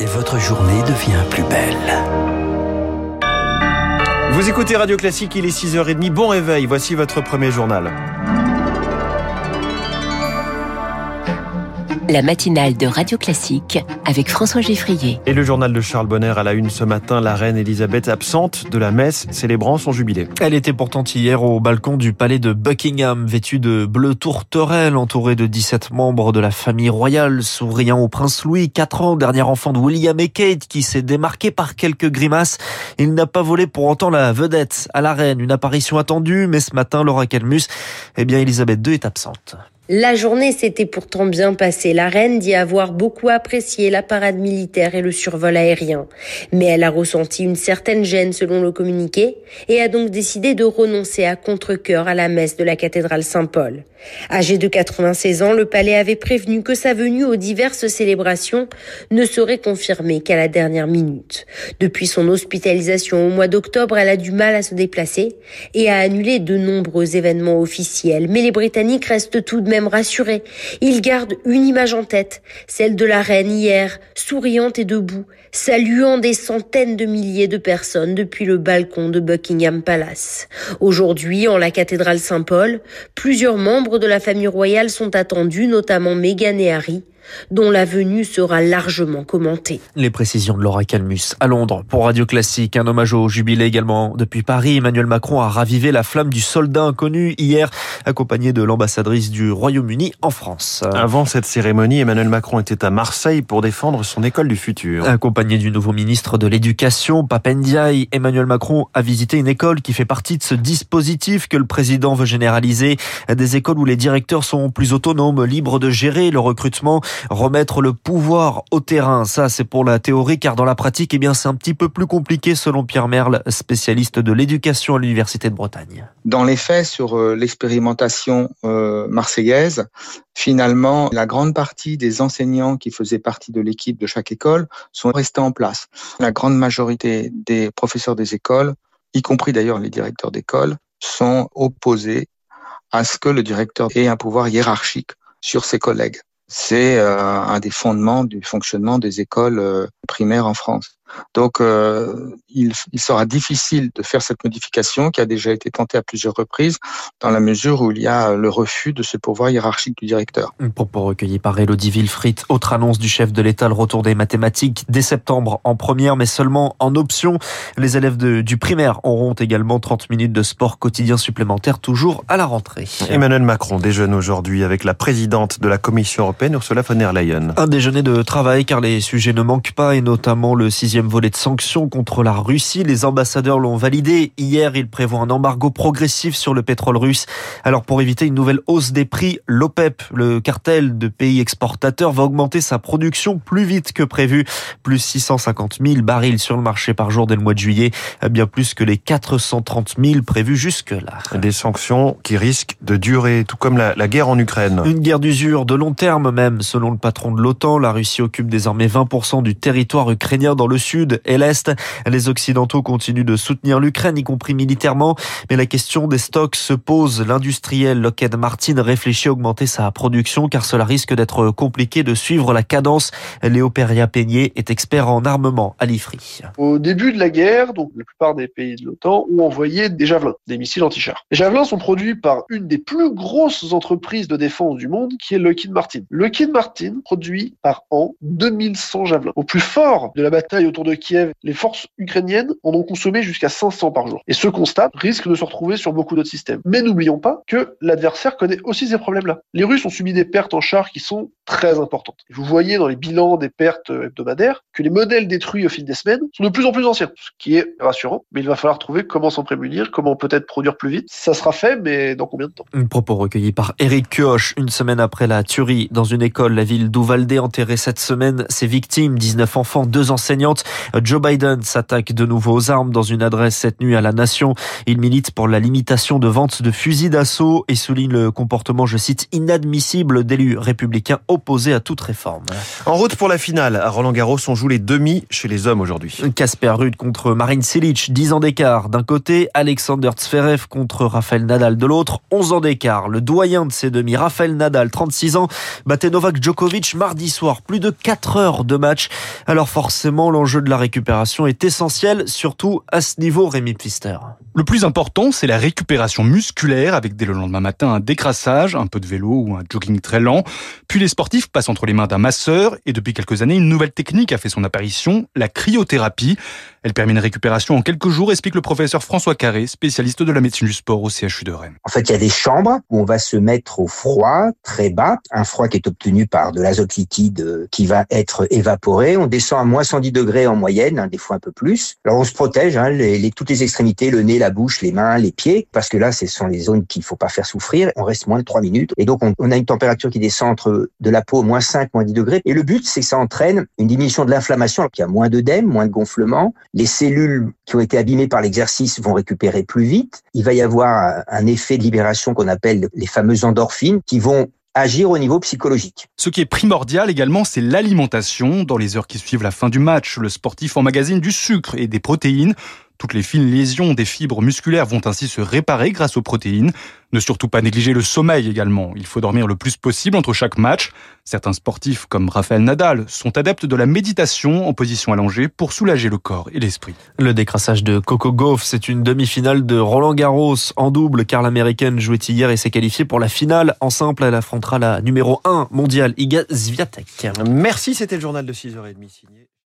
et votre journée devient plus belle. Vous écoutez Radio Classique, il est 6h30. Bon réveil, voici votre premier journal. La matinale de Radio Classique avec François Geffrier. Et le journal de Charles Bonner à la une ce matin, la reine Elisabeth absente de la messe célébrant son jubilé. Elle était pourtant hier au balcon du palais de Buckingham, vêtue de bleu tourterelle, entourée de 17 membres de la famille royale, souriant au prince Louis, 4 ans, dernier enfant de William et Kate, qui s'est démarqué par quelques grimaces. Il n'a pas volé pour autant la vedette à la reine, une apparition attendue, mais ce matin, Laura Calmus, eh bien, Elisabeth II est absente. La journée s'était pourtant bien passée. La reine dit avoir beaucoup apprécié la parade militaire et le survol aérien. Mais elle a ressenti une certaine gêne selon le communiqué et a donc décidé de renoncer à contre-cœur à la messe de la cathédrale Saint-Paul. Âgé de 96 ans, le palais avait prévenu que sa venue aux diverses célébrations ne serait confirmée qu'à la dernière minute. Depuis son hospitalisation au mois d'octobre, elle a du mal à se déplacer et a annulé de nombreux événements officiels. Mais les Britanniques restent tout de même rassurés. Ils gardent une image en tête, celle de la reine hier, souriante et debout, saluant des centaines de milliers de personnes depuis le balcon de Buckingham Palace. Aujourd'hui, en la cathédrale Saint-Paul, plusieurs membres de la famille royale sont attendus, notamment Meghan et Harry dont la venue sera largement commentée. Les précisions de Laura Calmus à Londres pour Radio Classique. Un hommage au jubilé également depuis Paris. Emmanuel Macron a ravivé la flamme du soldat inconnu hier, accompagné de l'ambassadrice du Royaume-Uni en France. Avant cette cérémonie, Emmanuel Macron était à Marseille pour défendre son école du futur. Accompagné du nouveau ministre de l'Éducation, Papendiaï, Emmanuel Macron a visité une école qui fait partie de ce dispositif que le président veut généraliser. Des écoles où les directeurs sont plus autonomes, libres de gérer le recrutement remettre le pouvoir au terrain. Ça, c'est pour la théorie, car dans la pratique, eh bien, c'est un petit peu plus compliqué, selon Pierre Merle, spécialiste de l'éducation à l'Université de Bretagne. Dans les faits, sur euh, l'expérimentation euh, marseillaise, finalement, la grande partie des enseignants qui faisaient partie de l'équipe de chaque école sont restés en place. La grande majorité des professeurs des écoles, y compris d'ailleurs les directeurs d'école, sont opposés à ce que le directeur ait un pouvoir hiérarchique sur ses collègues c'est euh, un des fondements du fonctionnement des écoles euh, primaires en France. Donc, euh, il, il, sera difficile de faire cette modification qui a déjà été tentée à plusieurs reprises, dans la mesure où il y a le refus de ce pouvoir hiérarchique du directeur. Propos recueillis par Elodie Wilfried. Autre annonce du chef de l'État, le retour des mathématiques dès septembre en première, mais seulement en option. Les élèves de, du primaire auront également 30 minutes de sport quotidien supplémentaire, toujours à la rentrée. Emmanuel Macron déjeune aujourd'hui avec la présidente de la Commission européenne, Ursula von der Leyen. Un déjeuner de travail, car les sujets ne manquent pas, et notamment le sixième volet de sanctions contre la Russie. Les ambassadeurs l'ont validé. Hier, il prévoit un embargo progressif sur le pétrole russe. Alors, pour éviter une nouvelle hausse des prix, l'OPEP, le cartel de pays exportateurs, va augmenter sa production plus vite que prévu. Plus 650 000 barils sur le marché par jour dès le mois de juillet. Bien plus que les 430 000 prévus jusque-là. Des sanctions qui risquent de durer, tout comme la, la guerre en Ukraine. Une guerre d'usure de long terme même, selon le patron de l'OTAN. La Russie occupe désormais 20% du territoire ukrainien dans le sud et l'Est. Les Occidentaux continuent de soutenir l'Ukraine, y compris militairement, mais la question des stocks se pose. L'industriel Lockheed Martin réfléchit à augmenter sa production car cela risque d'être compliqué de suivre la cadence. Léo Peria-Peigné est expert en armement à l'IFRI. Au début de la guerre, donc la plupart des pays de l'OTAN ont envoyé des javelins, des missiles anti-chars. Les javelins sont produits par une des plus grosses entreprises de défense du monde, qui est Lockheed Martin. Lockheed Martin produit par an 2100 javelins. Au plus fort de la bataille autour de Kiev, les forces ukrainiennes en ont consommé jusqu'à 500 par jour. Et ce constat risque de se retrouver sur beaucoup d'autres systèmes. Mais n'oublions pas que l'adversaire connaît aussi ces problèmes-là. Les Russes ont subi des pertes en chars qui sont très importantes. Vous voyez dans les bilans des pertes hebdomadaires que les modèles détruits au fil des semaines sont de plus en plus anciens, ce qui est rassurant, mais il va falloir trouver comment s'en prémunir, comment peut-être produire plus vite. Ça sera fait, mais dans combien de temps? Un propos recueilli par Eric Kioch, une semaine après la tuerie dans une école, la ville d'Uvalde enterré cette semaine ses victimes, 19 enfants, deux enseignantes. Joe Biden s'attaque de nouveau aux armes dans une adresse cette nuit à la nation. Il milite pour la limitation de vente de fusils d'assaut et souligne le comportement, je cite, inadmissible d'élus républicains opposés à toute réforme. En route pour la finale, à Roland Garros, on joue les demi chez les hommes aujourd'hui. Casper Ruud contre Marine Silic, 10 ans d'écart. D'un côté, Alexander Zverev contre Rafael Nadal de l'autre, 11 ans d'écart. Le doyen de ces demi, Rafael Nadal, 36 ans, battait Novak Djokovic mardi soir. Plus de 4 heures de match. Alors forcément, l'enjeu de la récupération est essentiel, surtout à ce niveau, Rémi Pfister. Le plus important, c'est la récupération musculaire avec dès le lendemain matin un décrassage, un peu de vélo ou un jogging très lent. Puis les sportifs passent entre les mains d'un masseur et depuis quelques années, une nouvelle technique a fait son apparition, la cryothérapie. Elle permet une récupération en quelques jours, explique le professeur François Carré, spécialiste de la médecine du sport au CHU de Rennes. En fait, il y a des chambres où on va se mettre au froid, très bas, un froid qui est obtenu par de l'azote liquide qui va être évaporé. On descend à moins 110 degrés en moyenne, hein, des fois un peu plus. Alors on se protège, hein, toutes les extrémités, le nez, la bouche, les mains, les pieds, parce que là, ce sont les zones qu'il faut pas faire souffrir. On reste moins de 3 minutes. Et donc, on, a une température qui descend entre de la peau moins 5, moins 10 degrés. Et le but, c'est que ça entraîne une diminution de l'inflammation. Il y a moins d'œdème, moins de gonflement. Les cellules qui ont été abîmées par l'exercice vont récupérer plus vite. Il va y avoir un effet de libération qu'on appelle les fameuses endorphines qui vont agir au niveau psychologique. Ce qui est primordial également, c'est l'alimentation. Dans les heures qui suivent la fin du match, le sportif emmagasine du sucre et des protéines. Toutes les fines lésions des fibres musculaires vont ainsi se réparer grâce aux protéines. Ne surtout pas négliger le sommeil également. Il faut dormir le plus possible entre chaque match. Certains sportifs, comme Raphaël Nadal, sont adeptes de la méditation en position allongée pour soulager le corps et l'esprit. Le décrassage de Coco Gauff, c'est une demi-finale de Roland Garros en double car l'américaine jouait hier et s'est qualifiée pour la finale. En simple, elle affrontera la numéro 1 mondiale Iga Swiatek. Merci, c'était le journal de 6h30 signé